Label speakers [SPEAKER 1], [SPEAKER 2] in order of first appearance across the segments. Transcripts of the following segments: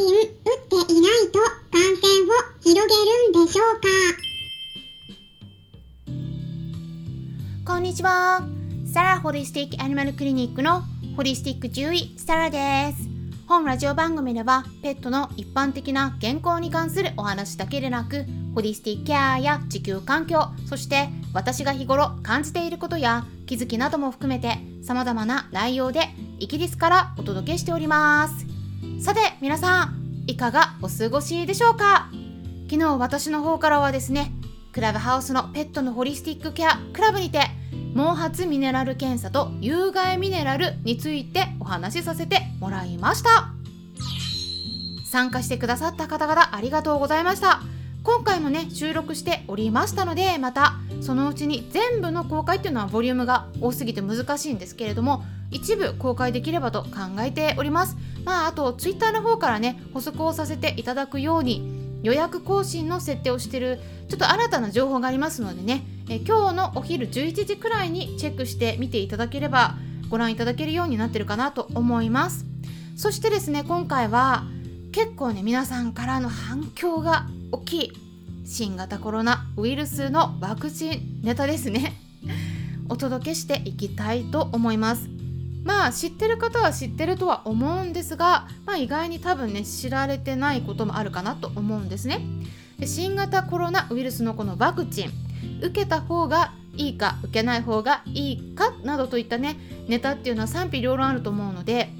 [SPEAKER 1] チン打っていないと感染を広げるんでしょうか？
[SPEAKER 2] こんにちは。サラホリスティックアニマルクリニックのホリスティック獣医サラです。本ラジオ番組ではペットの一般的な健康に関するお話だけでなくホリスティックケアや地球環境そして私が日頃感じていることや気づきなども含めて様々な内容でイギリスからお届けしておりますさて皆さんいかがお過ごしでしょうか？昨日私の方からはですねクラブハウスのペットのホリスティックケアクラブにて毛髪ミネラル検査と有害ミネラルについてお話しさせてもらいました。参加してくださった方々ありがとうございました。今回もね収録しておりましたのでまたそのうちに全部の公開っていうのはボリュームが多すぎて難しいんですけれども一部公開できればと考えております。まああと Twitter の方からね補足をさせていただくように予約更新の設定をしてるちょっと新たな情報がありますのでね。え今日のお昼11時くらいにチェックして見ていただければご覧いただけるようになってるかなと思います。そしてですね今回は結構ね皆さんからの反響が大きい新型コロナウイルスのワクチンネタですね。お届けしていきたいと思います。まあ知ってる方は知ってるとは思うんですが、まあ、意外に多分ね知られてないこともあるかなと思うんですね。新型コロナウイルスのこのワクチン受けた方がいいか受けない方がいいかなどといったねネタっていうのは賛否両論あると思うので、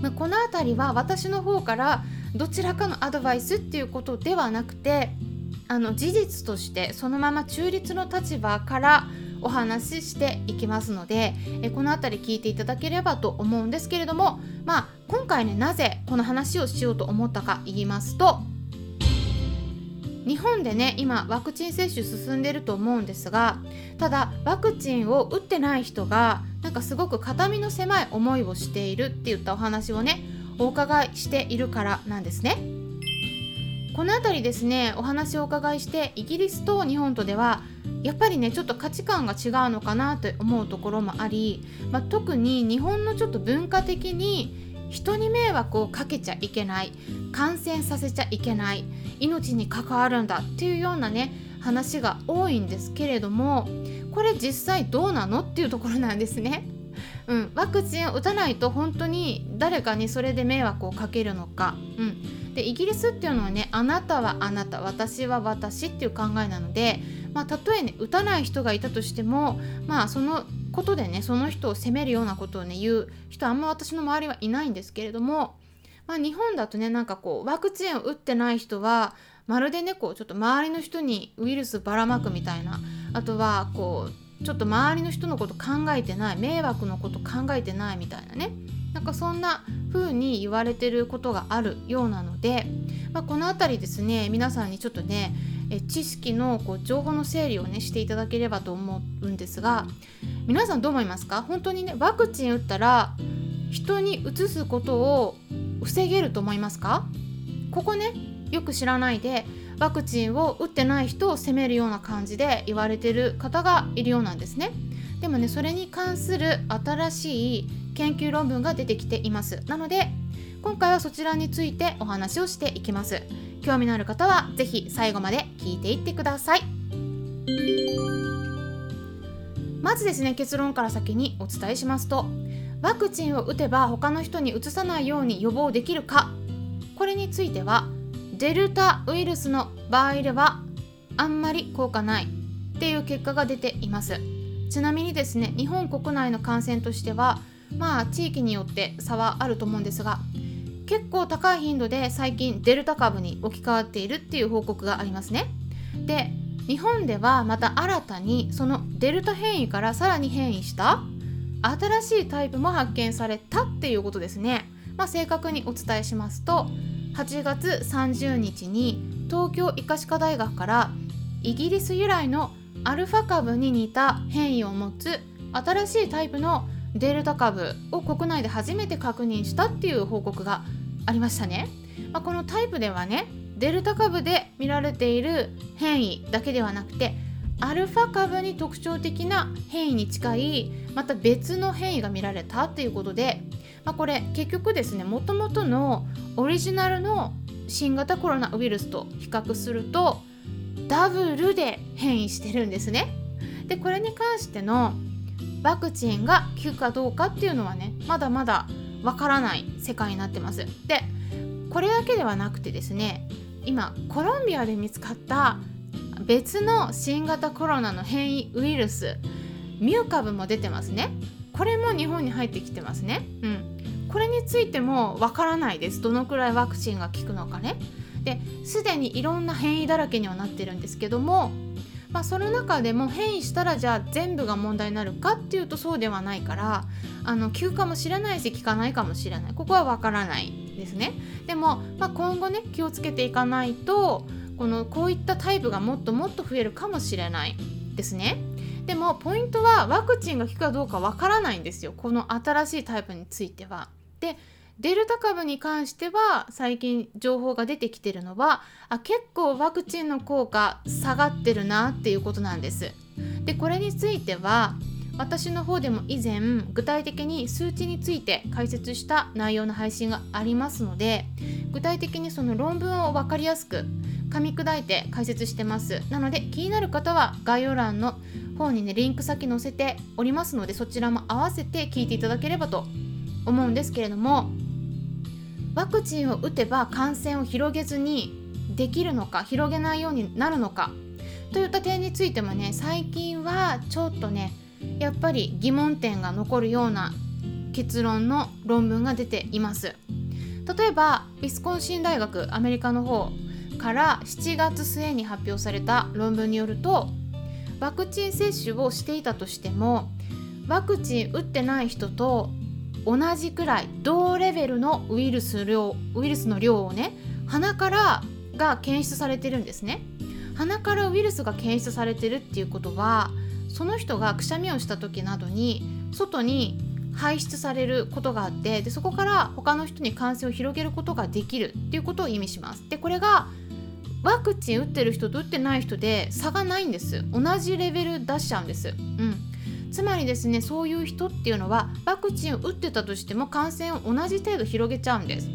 [SPEAKER 2] まあ、この辺りは私の方からどちらかのアドバイスっていうことではなくてあの事実としてそのまま中立の立場からお話ししていきますのでえこの辺り聞いていただければと思うんですけれどもまあ今回ねなぜこの話をしようと思ったか言いますと日本でね今ワクチン接種進んでると思うんですがただワクチンを打ってない人がなんかすごく肩身の狭い思いをしているって言ったお話をねお伺いしているからなんですね。この辺りですねお話をお伺いしてイギリスと日本とではやっぱりねちょっと価値観が違うのかなと思うところもあり、まあ、特に日本のちょっと文化的に人に迷惑をかけちゃいけない感染させちゃいけない命に関わるんだっていうようなね話が多いんですけれどもこれ実際どうなのっていうところなんですね。うん、ワクチンを打たないと本当に誰かにそれで迷惑をかけるのか、うん、でイギリスっていうのはねあなたはあなた私は私っていう考えなので、まあ、たとえね打たない人がいたとしてもまあそのことでねその人を責めるようなことをね言う人あんま私の周りはいないんですけれども、まあ、日本だとねなんかこうワクチンを打ってない人はまるでねこうちょっと周りの人にウイルスばらまくみたいなあとはこうちょっと周りの人のこと考えてない迷惑のこと考えてないみたいなね。なんかそんな風に言われてることがあるようなので、まあ、この辺りですね皆さんにちょっとねえ知識のこう情報の整理をねしていただければと思うんですが皆さんどう思いますか？本当にねワクチン打ったら人にうつすことを防げると思いますか？ここねよく知らないでワクチンを打ってない人を責めるような感じで言われてる方がいるようなんですね。でもねそれに関する新しい研究論文が出てきています。なので今回はそちらについてお話をしていきます。興味のある方は是非最後まで聞いていってください。まずですね結論から先にお伝えしますとワクチンを打てば他の人にうつさないように予防できるか。これについてはデルタウイルスの場合ではあんまり効果ない。っていう結果が出ています。ちなみにですね日本国内の感染としてはまあ地域によって差はあると思うんですが結構高い頻度で最近デルタ株に置き換わっているっていう報告がありますね。で日本ではまた新たにそのデルタ変異からさらに変異した新しいタイプも発見されたっていうことですね。まあ、正確にお伝えしますと8月30日に東京医科歯科大学からイギリス由来のアルファ株に似た変異を持つ新しいタイプのデルタ株を国内で初めて確認したっていう報告がありましたね。まあ、このタイプではねデルタ株で見られている変異だけではなくてアルファ株に特徴的な変異に近いまた別の変異が見られたっていうことで、まあ、これ結局ですねもともとのオリジナルの新型コロナウイルスと比較するとダブルで変異してるんですね。でこれに関してのワクチンが効くかどうかっていうのはねまだまだわからない世界になってます。でこれだけではなくてですね今コロンビアで見つかった別の新型コロナの変異ウイルスミュー株も出てますね。これも日本に入ってきてますね。うん。これについてもわからないです。どのくらいワクチンが効くのかね。ですでにいろんな変異だらけにはなってるんですけどもまあ、その中でも変異したらじゃあ全部が問題になるかっていうとそうではないからあの効くかもしれないし効かないかもしれない。ここはわからないですね。でも、まあ、今後ね気をつけていかないとこのこういったタイプがもっともっと増えるかもしれないですね。でもポイントはワクチンが効くかどうかわからないんですよ。この新しいタイプについては。でデルタ株に関しては最近情報が出てきてるのはあ結構ワクチンの効果下がってるなっていうことなんです。でこれについては私の方でも以前具体的に数値について解説した内容の配信がありますので具体的にその論文を分かりやすく噛み砕いて解説してますなので気になる方は概要欄の方にねリンク先載せておりますのでそちらも合わせて聞いていただければと思うんですけれどもワクチンを打てば感染を広げずにできるのか広げないようになるのか。といった点についてもね最近はちょっとねやっぱり疑問点が残るような結論の論文が出ています。例えばウィスコンシン大学アメリカの方から7月末に発表された論文によるとワクチン接種をしていたとしてもワクチン打ってない人と同じくらい同レベルのウイルス量ウイルスの量をね鼻からが検出されてるんですね鼻からウイルスが検出されてるっていうことはその人がくしゃみをした時などに外に排出されることがあってでそこから他の人に感染を広げることができるっていうことを意味します。でこれがワクチン打ってる人と打ってない人で差がないんです同じレベル出しちゃうんです。うんつまりですねそういう人っていうのはワクチンを打ってたとしても感染を同じ程度広げちゃうんです。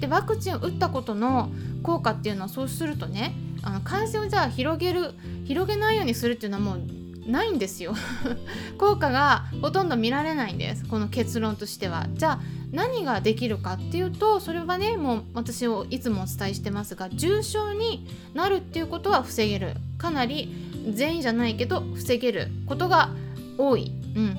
[SPEAKER 2] でワクチンを打ったことの効果っていうのはそうするとねあの感染をじゃあ広げる広げないようにするっていうのはもうないんですよ。効果がほとんど見られないんです。この結論としては。じゃあ何ができるかっていうとそれはねもう私をいつもお伝えしてますが重症になるっていうことは防げる。かなり全員じゃないけど防げることが多い、うん、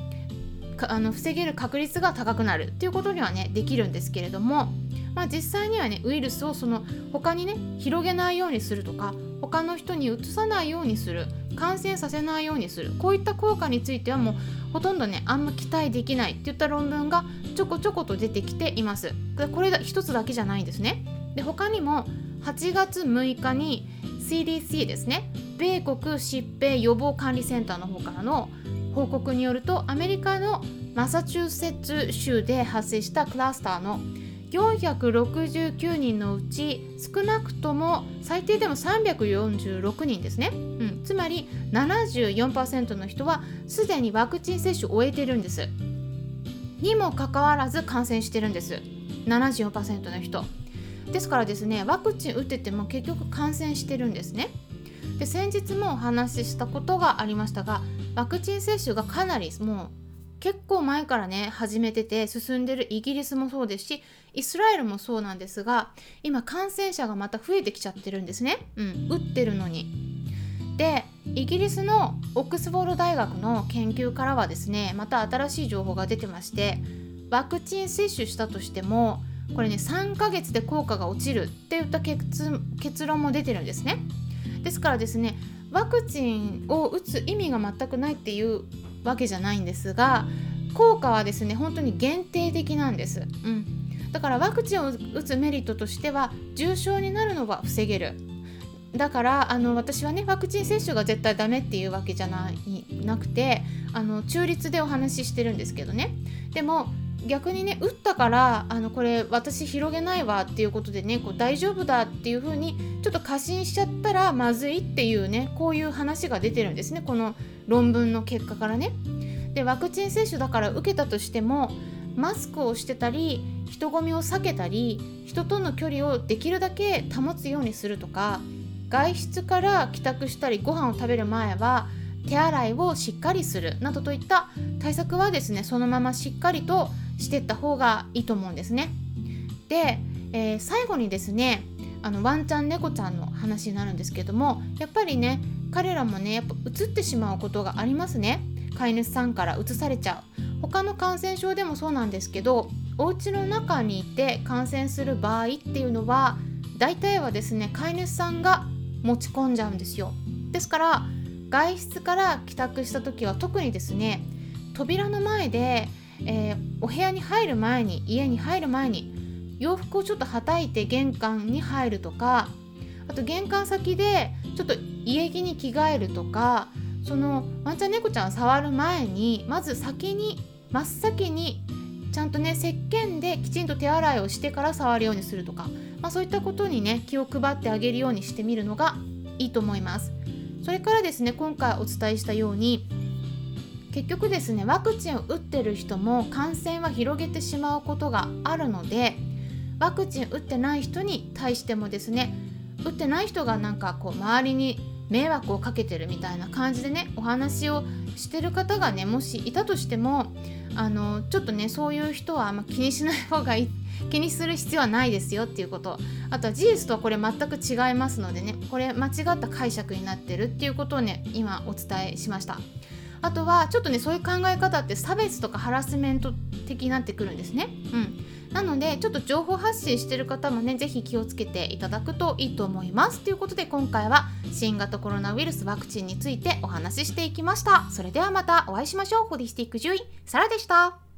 [SPEAKER 2] あの防げる確率が高くなる。っていうことにはねできるんですけれども、まあ、実際にはねウイルスをその他にね広げないようにするとか他の人にうつさないようにする感染させないようにするこういった効果についてはもうほとんどねあんま期待できないっていった論文がちょこちょこと出てきています。これ一つだけじゃないんですね。で他にも8月6日に CDC ですね。米国疾病予防管理センターの方からの報告によるとアメリカのマサチューセッツ州で発生したクラスターの469人のうち少なくとも最低でも346人ですね、うん、つまり74%の人はすでにワクチン接種を終えてるんです。にもかかわらず感染してるんです。74%の人。ですからですねワクチン打ってても結局感染してるんですね。で先日もお話ししたことがありましたがワクチン接種がかなりもう結構前からね始めてて進んでるイギリスもそうですしイスラエルもそうなんですが今感染者がまた増えてきちゃってるんですね、うん、打ってるのに。でイギリスのオックスフォード大学の研究からはですねまた新しい情報が出てましてワクチン接種したとしてもこれね3ヶ月で効果が落ちるっていった結論も出てるんですね。ですからですねワクチンを打つ意味が全くないっていうわけじゃないんですが効果はですね本当に限定的なんです、うん、だからワクチンを打つメリットとしては重症になるのは防げる。だからあの私はねワクチン接種が絶対ダメっていうわけじゃないなくてあの中立でお話ししてるんですけどね。でも逆にね打ったからあのこれ私広げないわっていうことでねこう大丈夫だっていう風にちょっと過信しちゃったらまずいっていうねこういう話が出てるんですねこの論文の結果からね。でワクチン接種だから受けたとしてもマスクをしてたり人混みを避けたり人との距離をできるだけ保つようにするとか外出から帰宅したりご飯を食べる前は手洗いをしっかりするなどといった対策はですねそのまましっかりとしてった方がいいと思うんですね。で、えー、最後にですねあのワンちゃん猫ちゃんの話になるんですけどもやっぱりね彼らもねやっぱ移ってしまうことがありますね。飼い主さんから移されちゃう。他の感染症でもそうなんですけどお家の中にいて感染する場合っていうのは大体はですね飼い主さんが持ち込んじゃうんですよ。ですから外出から帰宅した時は特にですね扉の前で、えー、お部屋に入る前に家に入る前に洋服をちょっとはたいて玄関に入るとかあと玄関先でちょっと家着に着替えるとかそのワンちゃん猫ちゃんを触る前にまず先に真っ先にちゃんとね石鹸できちんと手洗いをしてから触るようにするとか、まあ、そういったことにね気を配ってあげるようにしてみるのがいいと思います。それからですね今回お伝えしたように結局ですねワクチンを打ってる人も感染は広げてしまうことがあるのでワクチン打ってない人に対してもですね打ってない人がなんかこう周りに迷惑をかけてるみたいな感じでねお話をしてる方がねもしいたとしてもあのちょっとねそういう人はあんま気にしない方がいい気にする必要はないですよっていうことあとは事実とはこれ全く違いますのでねこれ間違った解釈になってるっていうことをね今お伝えしました。あとはちょっとねそういう考え方って差別とかハラスメント的になってくるんですね。うん。なのでちょっと情報発信してる方もね是非気をつけていただくといいと思います。ということで今回は新型コロナウイルスワクチンについてお話ししていきました。それではまたお会いしましょう。ホリスティック獣医サラでした。